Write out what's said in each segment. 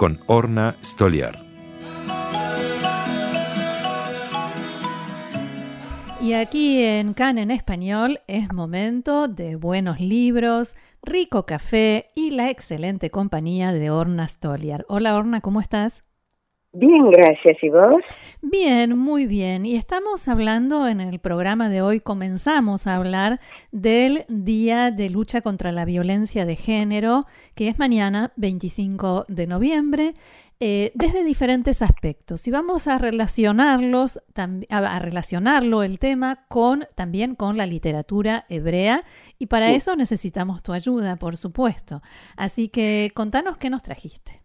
con Orna Stoliar. Y aquí en CAN en español es momento de buenos libros, rico café y la excelente compañía de Orna Stoliar. Hola Orna, ¿cómo estás? Bien, gracias. ¿Y vos? Bien, muy bien. Y estamos hablando en el programa de hoy, comenzamos a hablar del Día de Lucha contra la Violencia de Género, que es mañana, 25 de noviembre. Eh, desde diferentes aspectos y vamos a relacionarlos a, relacionarlo el tema con también con la literatura hebrea y para eso necesitamos tu ayuda por supuesto así que contanos qué nos trajiste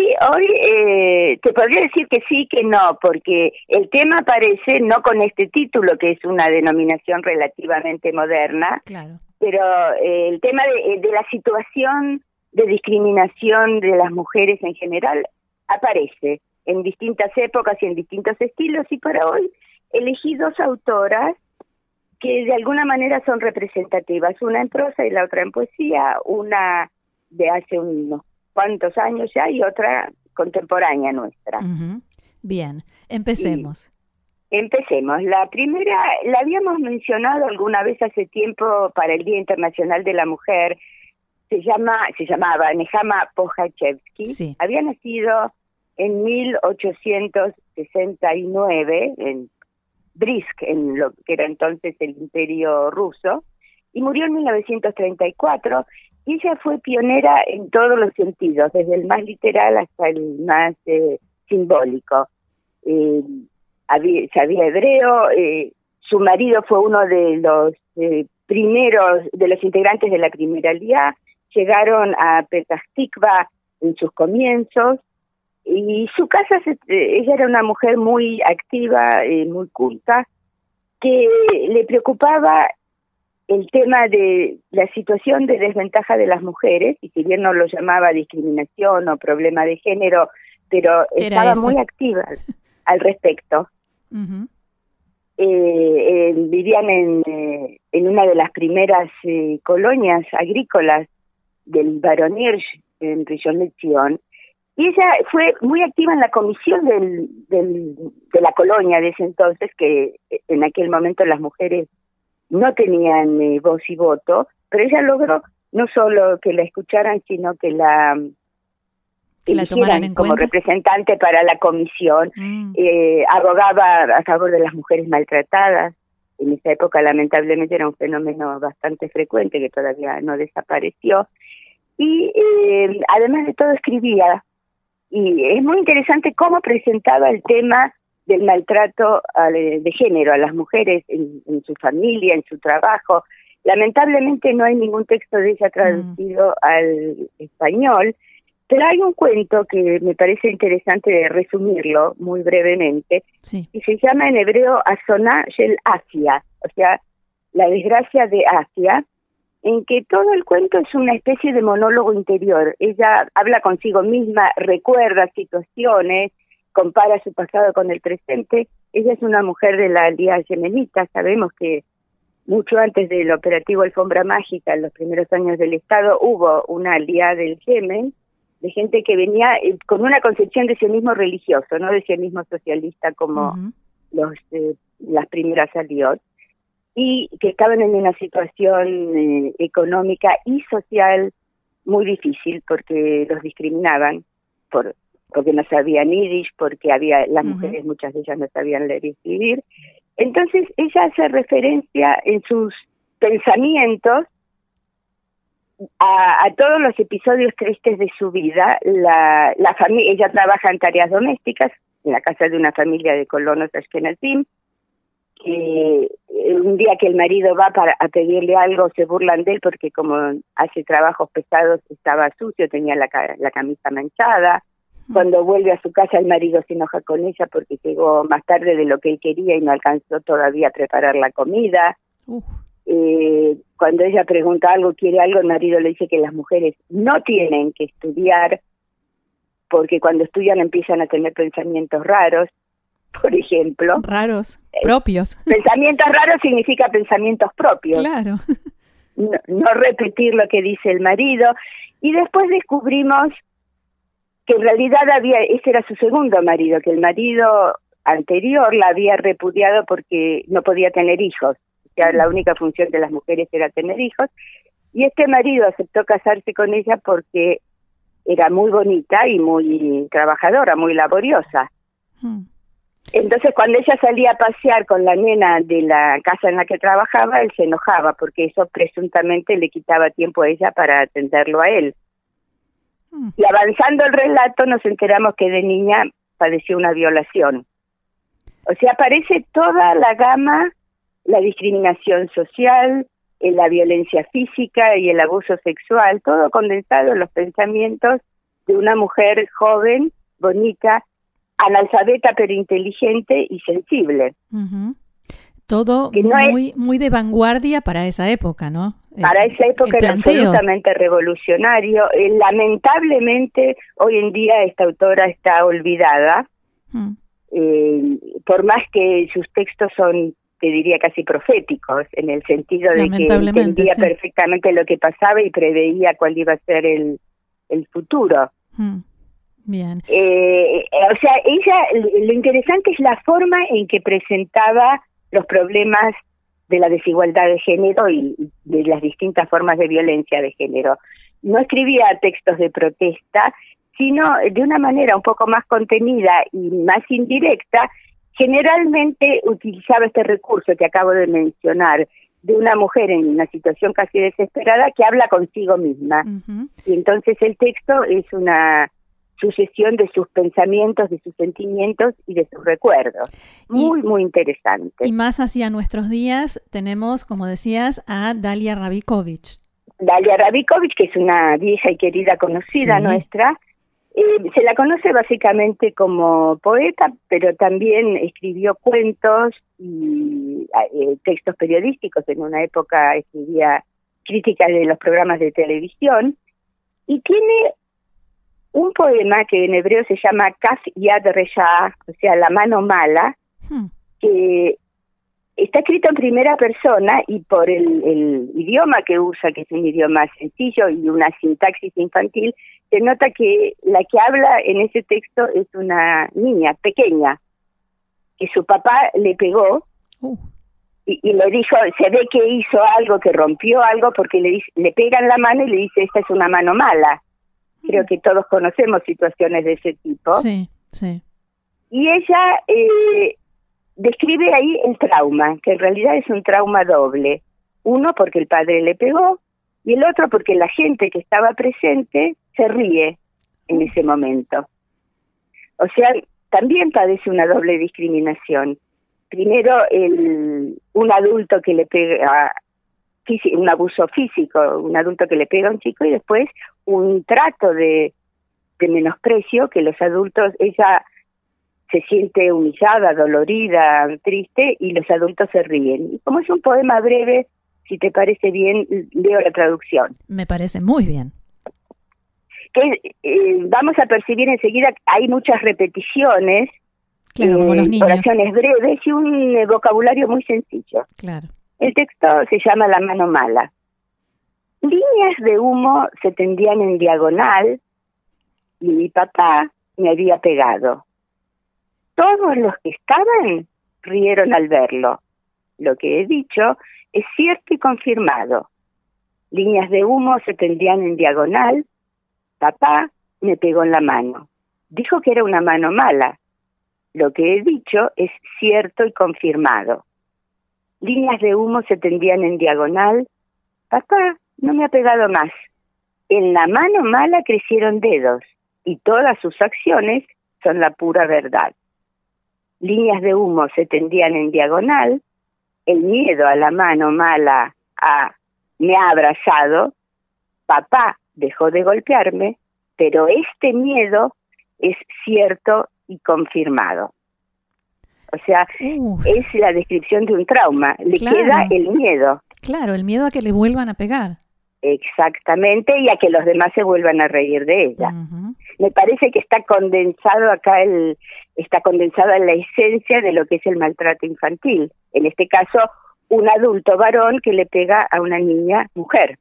Sí, hoy eh, te podría decir que sí, que no, porque el tema aparece no con este título, que es una denominación relativamente moderna, claro. pero eh, el tema de, eh, de, la situación de discriminación de las mujeres en general aparece en distintas épocas y en distintos estilos, y para hoy elegí dos autoras que de alguna manera son representativas, una en prosa y la otra en poesía, una de hace unos cuántos años ya y otra contemporánea nuestra. Bien, empecemos. empecemos. La primera la habíamos mencionado alguna vez hace tiempo para el Día Internacional de la Mujer. Se llama, se llamaba Nehama Pohachevsky. Sí. Había nacido en 1869 en Brisk, en lo que era entonces el Imperio Ruso, y murió en 1934 y ella fue pionera en todos los sentidos, desde el más literal hasta el más eh, simbólico. Eh, sabía hebreo, eh, su marido fue uno de los eh, primeros, de los integrantes de la primera Lía, llegaron a Petah en sus comienzos, y su casa, ella era una mujer muy activa, muy culta, que le preocupaba el tema de la situación de desventaja de las mujeres, y si bien no lo llamaba discriminación o problema de género, pero estaba muy activa al respecto. Eh, vivían en, eh, en una de las primeras eh, colonias agrícolas del Baron Hirsch, en Rillon Lechión, y ella fue muy activa en la comisión del, del, de la colonia de ese entonces, que en aquel momento las mujeres no tenían eh, voz y voto, pero ella logró no solo que la escucharan, sino que la que la tomaran en como representante para la comisión, mm. eh, abogaba a favor de las mujeres maltratadas. En esa época, lamentablemente, era un fenómeno bastante frecuente que todavía no desapareció. Y eh, además de todo, escribía. Y es muy interesante cómo presentaba el tema del maltrato de género a las mujeres en, su familia, en su trabajo. Lamentablemente no hay ningún texto de ella traducido mm. al español, pero hay un cuento que me parece interesante resumirlo muy brevemente, y se llama en hebreo Asoná Shel Asia, o sea, la desgracia de Asia, en que todo el cuento es una especie de monólogo interior. Ella habla consigo misma, recuerda situaciones, compara su pasado con el presente. Ella es una mujer de la Alianza Yemenita, sabemos que mucho antes del operativo Alfombra Mágica, en los primeros años del Estado, hubo una alianza del Yemen de gente que venía eh, con una concepción de sionismo religioso, no de sionismo socialista como los eh, las primeras aliot, y que estaban en una situación eh, económica y social muy difícil porque los discriminaban por porque no sabían yiddish, porque había las mujeres, muchas de ellas no sabían leer y escribir. Entonces ella hace referencia en sus pensamientos a, todos los episodios tristes de su vida. La, la familia, ella trabaja en tareas domésticas en la casa de una familia de colonos ashkenazim. Eh, un día que el marido va para a pedirle algo se burlan de él porque como hace trabajos pesados estaba sucio, tenía la, la camisa manchada Cuando vuelve a su casa el marido se enoja con ella porque llegó más tarde de lo que él quería y no alcanzó todavía a preparar la comida. Eh, cuando ella pregunta algo, quiere algo, el marido le dice que las mujeres no tienen que estudiar porque cuando estudian empiezan a tener pensamientos raros, por ejemplo. Raros, eh, propios. pensamientos raros significa pensamientos propios. Claro. no repetir lo que dice el marido. Y después descubrimos que en realidad había, ese era su segundo marido, que el marido anterior la había repudiado porque no podía tener hijos. O sea, la única función de las mujeres era tener hijos. Y este marido aceptó casarse con ella porque era muy bonita y muy trabajadora, muy laboriosa. Hmm. Entonces, cuando ella salía a pasear con la nena de la casa en la que trabajaba, él se enojaba porque eso presuntamente le quitaba tiempo a ella para atenderlo a él. Mm. Y avanzando el relato nos enteramos que de niña padeció una violación. O sea, aparece toda la gama, la discriminación social, eh, la violencia física y el abuso sexual, todo condensado en los pensamientos de una mujer joven, bonita, analfabeta pero inteligente y sensible. Todo muy, muy de vanguardia para esa época, ¿no? Para esa época era absolutamente revolucionario. Eh, lamentablemente, hoy en día esta autora está olvidada, mm. eh, por más que sus textos son, te diría, casi proféticos, en el sentido de que entendía perfectamente lo que pasaba y preveía cuál iba a ser el, el futuro. Mm. Bien. Eh, o sea, ella, lo interesante es la forma en que presentaba los problemas de la desigualdad de género y de las distintas formas de violencia de género. No escribía textos de protesta, sino de una manera un poco más contenida y más indirecta, generalmente utilizaba este recurso que acabo de mencionar, de una mujer en una situación casi desesperada que habla consigo misma. Y entonces el texto es una sucesión de sus pensamientos, de sus sentimientos y de sus recuerdos. Muy, muy interesante. Y más hacia nuestros días tenemos, como decías, a Dalia Rabikovich. Dalia Rabikovich, que es una vieja y querida conocida nuestra, eh, se la conoce básicamente como poeta, pero también escribió cuentos y eh, textos periodísticos. En una época escribía críticas de los programas de televisión y tiene un poema que en hebreo se llama Kaf Yad Resha, o sea, la mano mala, hmm. que está escrito en primera persona y por el, idioma que usa, que es un idioma sencillo y una sintaxis infantil, se nota que la que habla en ese texto es una niña pequeña, que su papá le pegó uh. y, y, le dijo, se ve que hizo algo, que rompió algo, porque le, le pegan la mano y le dice, esta es una mano mala. Creo que todos conocemos situaciones de ese tipo. Sí, sí. Y ella eh, describe ahí el trauma, que en realidad es un trauma doble. Uno porque el padre le pegó y el otro porque la gente que estaba presente se ríe en ese momento. O sea, también padece una doble discriminación. Primero, el, un adulto que le pega un abuso físico, un adulto que le pega a un chico y después un trato de, de menosprecio que los adultos, ella se siente humillada, dolorida, triste y los adultos se ríen. Y como es un poema breve, si te parece bien, leo la traducción. Me parece muy bien. Que eh, vamos a percibir enseguida, hay muchas repeticiones, claro, como los niños. oraciones breves y un eh, vocabulario muy sencillo. Claro. El texto se llama La mano mala. Líneas de humo se tendían en diagonal y mi papá me había pegado. Todos los que estaban rieron al verlo. Lo que he dicho es cierto y confirmado. Líneas de humo se tendían en diagonal. Papá me pegó en la mano. Dijo que era una mano mala. Lo que he dicho es cierto y confirmado. Líneas de humo se tendían en diagonal. Papá no me ha pegado más. En la mano mala crecieron dedos y todas sus acciones son la pura verdad. Líneas de humo se tendían en diagonal. El miedo a la mano mala me ha abrazado. Papá dejó de golpearme, pero este miedo es cierto y confirmado. O sea, es la descripción de un trauma. Le queda el miedo. Claro, el miedo a que le vuelvan a pegar. Exactamente, y a que los demás se vuelvan a reír de ella. Me parece que está condensado acá el, está condensada la esencia de lo que es el maltrato infantil. En este caso, un adulto varón que le pega a una niña mujer.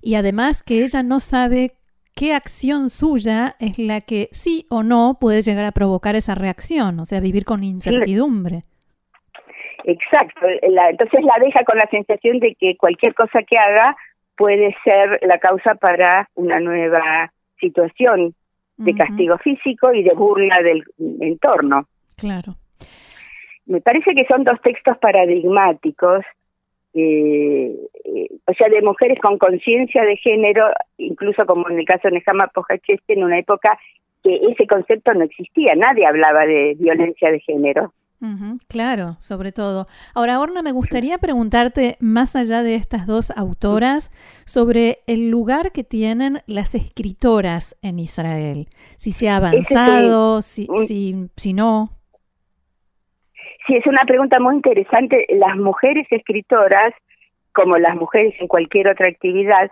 Y además que ella no sabe qué acción suya es la que sí o no puede llegar a provocar esa reacción, o sea, vivir con incertidumbre. Exacto, entonces la deja con la sensación de que cualquier cosa que haga puede ser la causa para una nueva situación de castigo físico y de burla del entorno. Claro. Me parece que son dos textos paradigmáticos eh, eh, o sea, de mujeres con conciencia de género, incluso como en el caso de Nehama Pojacheste, en una época que ese concepto no existía, nadie hablaba de violencia de género. claro, sobre todo. Ahora, Orna, me gustaría preguntarte, más allá de estas dos autoras, sobre el lugar que tienen las escritoras en Israel. Si se ha avanzado, si, si, si no. Sí, es una pregunta muy interesante. Las mujeres escritoras, como las mujeres en cualquier otra actividad,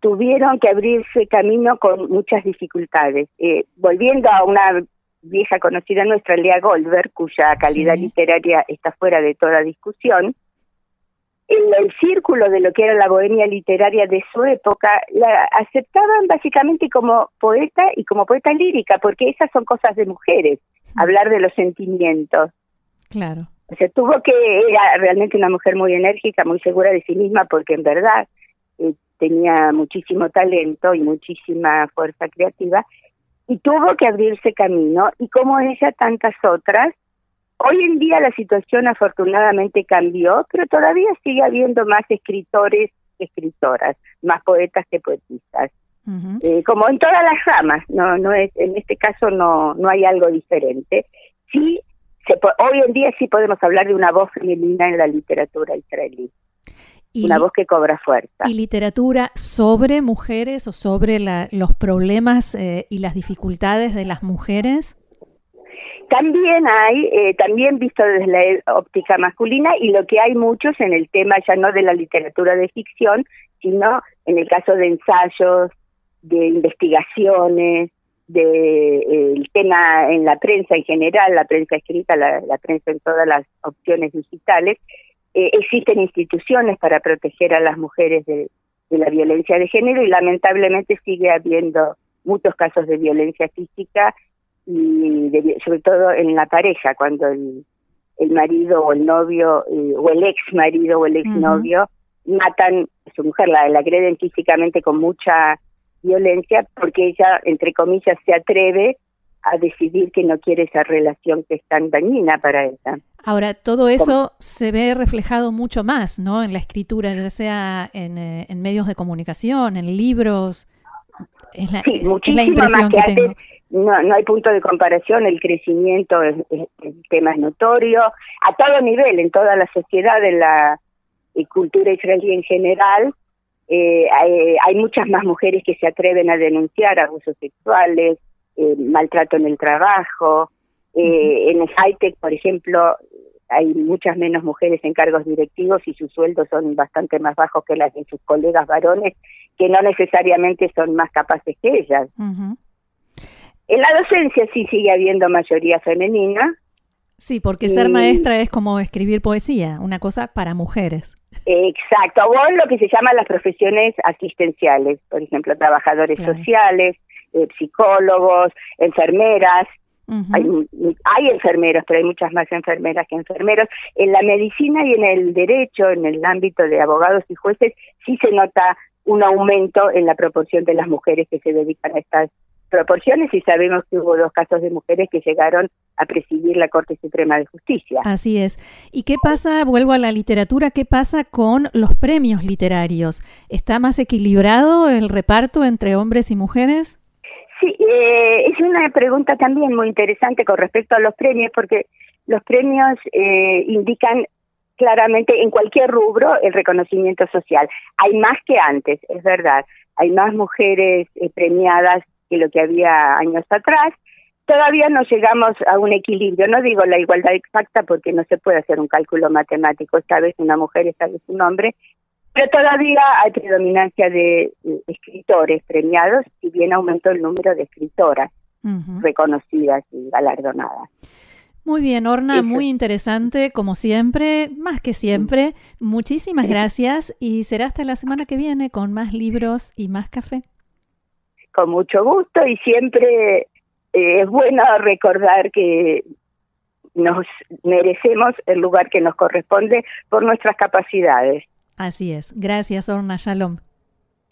tuvieron que abrirse camino con muchas dificultades. Eh, volviendo a una vieja conocida nuestra, Lea Goldberg, cuya calidad literaria está fuera de toda discusión, en el círculo de lo que era la bohemia literaria de su época, la aceptaban básicamente como poeta y como poeta lírica, porque esas son cosas de mujeres, hablar de los sentimientos. Claro. O sea, tuvo que, era realmente una mujer muy enérgica, muy segura de sí misma, porque en verdad eh, tenía muchísimo talento y muchísima fuerza creativa, y tuvo que abrirse camino, y como ella, tantas otras, hoy en día la situación afortunadamente cambió, pero todavía sigue habiendo más escritores que escritoras, más poetas que poetistas. Eh, como en todas las ramas, no, no es, en este caso no, no hay algo diferente. Sí hoy en día sí podemos hablar de una voz femenina en la literatura israelí. una voz que cobra fuerza. ¿Y literatura sobre mujeres o sobre los problemas eh, y las dificultades de las mujeres? También hay, eh, también visto desde la óptica masculina, y lo que hay muchos en el tema ya no de la literatura de ficción, sino en el caso de ensayos, de investigaciones, de eh, el tema en la prensa en general, la prensa escrita, la, prensa en todas las opciones digitales, eh, existen instituciones para proteger a las mujeres de, la violencia de género y lamentablemente sigue habiendo muchos casos de violencia física y sobre todo en la pareja, cuando el, el marido o el novio eh, o el ex marido o el ex novio matan a su mujer, la, la agreden físicamente con mucha violencia porque ella, entre comillas, se atreve a decidir que no quiere esa relación que es tan dañina para ella. Ahora, todo eso se ve reflejado mucho más, ¿no? En la escritura, ya sea en, eh, medios de comunicación, en libros. Es la, impresión que, tengo. No, no hay punto de comparación, el crecimiento, el, tema es notorio, a todo nivel, en toda la sociedad, en la cultura israelí en general, eh, hay, muchas más mujeres que se atreven a denunciar abusos sexuales, eh, maltrato en el trabajo. Eh, en el high-tech, por ejemplo, hay muchas menos mujeres en cargos directivos y sus sueldos son bastante más bajos que las de sus colegas varones, que no necesariamente son más capaces que ellas. En la docencia sí sigue habiendo mayoría femenina, Sí, porque ser maestra es como escribir poesía, una cosa para mujeres. Exacto, o lo que se llaman las profesiones asistenciales, por ejemplo, trabajadores sociales, eh, psicólogos, enfermeras. hay, hay enfermeros, pero hay muchas más enfermeras que enfermeros. En la medicina y en el derecho, en el ámbito de abogados y jueces, sí se nota un aumento en la proporción de las mujeres que se dedican a estas proporciones y sabemos que hubo dos casos de mujeres que llegaron a presidir la Corte Suprema de Justicia. Así es. ¿Y qué pasa, vuelvo a la literatura, qué pasa con los premios literarios? ¿Está más equilibrado el reparto entre hombres y mujeres? Sí, eh, es una pregunta también muy interesante con respecto a los premios, porque los premios eh, indican claramente en cualquier rubro el reconocimiento social. Hay más que antes, es verdad. Hay más mujeres eh, premiadas que lo que había años atrás. Todavía no llegamos a un equilibrio, no digo la igualdad exacta porque no se puede hacer un cálculo matemático, esta vez una mujer, esta vez un hombre, pero todavía hay predominancia de escritores premiados, si bien aumentó el número de escritoras reconocidas y galardonadas. Muy bien, Orna, muy interesante, como siempre, más que siempre. Muchísimas gracias y será hasta la semana que viene con más libros y más café. Con mucho gusto y siempre eh, es bueno recordar que nos merecemos el lugar que nos corresponde por nuestras capacidades. Así es. Gracias, Orna. Shalom.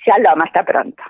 Shalom, hasta pronto.